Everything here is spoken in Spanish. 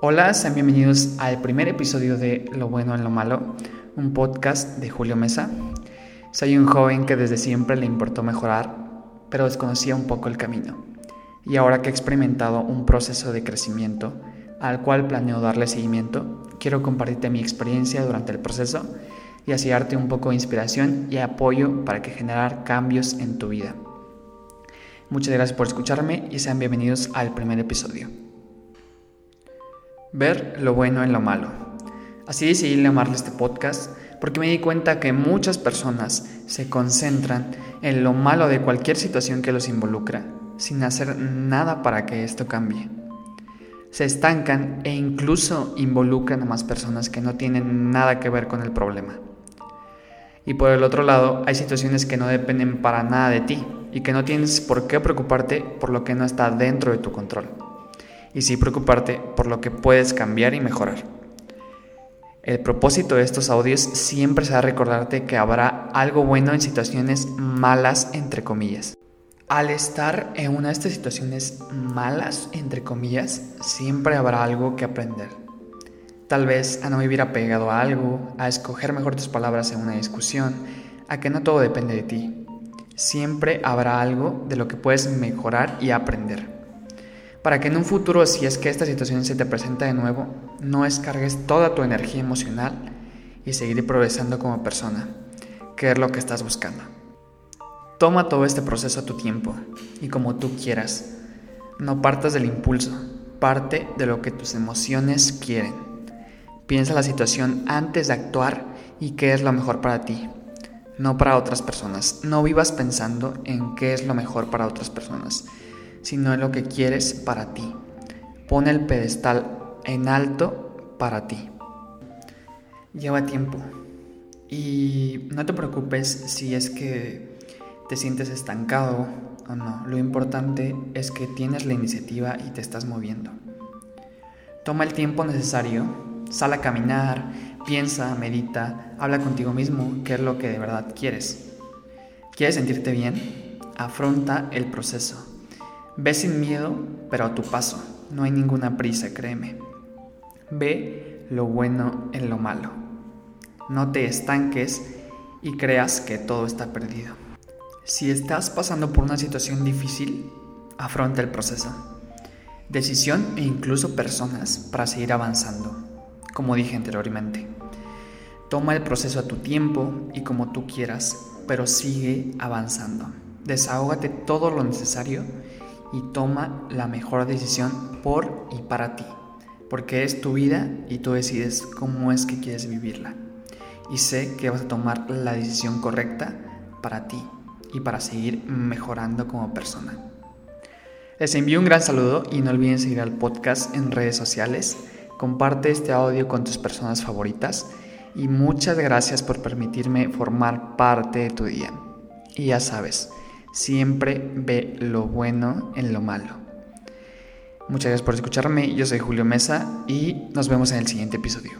Hola, sean bienvenidos al primer episodio de Lo bueno en lo malo, un podcast de Julio Mesa. Soy un joven que desde siempre le importó mejorar, pero desconocía un poco el camino. Y ahora que he experimentado un proceso de crecimiento al cual planeo darle seguimiento, quiero compartirte mi experiencia durante el proceso y así darte un poco de inspiración y apoyo para que generar cambios en tu vida. Muchas gracias por escucharme y sean bienvenidos al primer episodio. Ver lo bueno en lo malo. Así decidí llamarle este podcast porque me di cuenta que muchas personas se concentran en lo malo de cualquier situación que los involucra sin hacer nada para que esto cambie. Se estancan e incluso involucran a más personas que no tienen nada que ver con el problema. Y por el otro lado, hay situaciones que no dependen para nada de ti y que no tienes por qué preocuparte por lo que no está dentro de tu control y sí preocuparte por lo que puedes cambiar y mejorar. El propósito de estos audios siempre será recordarte que habrá algo bueno en situaciones malas, entre comillas. Al estar en una de estas situaciones malas, entre comillas, siempre habrá algo que aprender. Tal vez a no vivir apegado a algo, a escoger mejor tus palabras en una discusión, a que no todo depende de ti. Siempre habrá algo de lo que puedes mejorar y aprender para que en un futuro, si es que esta situación se te presenta de nuevo, no descargues toda tu energía emocional y seguir progresando como persona, que es lo que estás buscando. Toma todo este proceso a tu tiempo y como tú quieras. No partas del impulso, parte de lo que tus emociones quieren. Piensa la situación antes de actuar y qué es lo mejor para ti, no para otras personas. No vivas pensando en qué es lo mejor para otras personas sino en lo que quieres para ti. Pon el pedestal en alto para ti. Lleva tiempo. Y no te preocupes si es que te sientes estancado o no. Lo importante es que tienes la iniciativa y te estás moviendo. Toma el tiempo necesario, sal a caminar, piensa, medita, habla contigo mismo qué es lo que de verdad quieres. ¿Quieres sentirte bien? Afronta el proceso. Ve sin miedo, pero a tu paso. No hay ninguna prisa, créeme. Ve lo bueno en lo malo. No te estanques y creas que todo está perdido. Si estás pasando por una situación difícil, afronta el proceso. Decisión e incluso personas para seguir avanzando, como dije anteriormente. Toma el proceso a tu tiempo y como tú quieras, pero sigue avanzando. Desahógate todo lo necesario y toma la mejor decisión por y para ti, porque es tu vida y tú decides cómo es que quieres vivirla. Y sé que vas a tomar la decisión correcta para ti y para seguir mejorando como persona. Les envío un gran saludo y no olviden seguir al podcast en redes sociales. Comparte este audio con tus personas favoritas y muchas gracias por permitirme formar parte de tu día. Y ya sabes, Siempre ve lo bueno en lo malo. Muchas gracias por escucharme. Yo soy Julio Mesa y nos vemos en el siguiente episodio.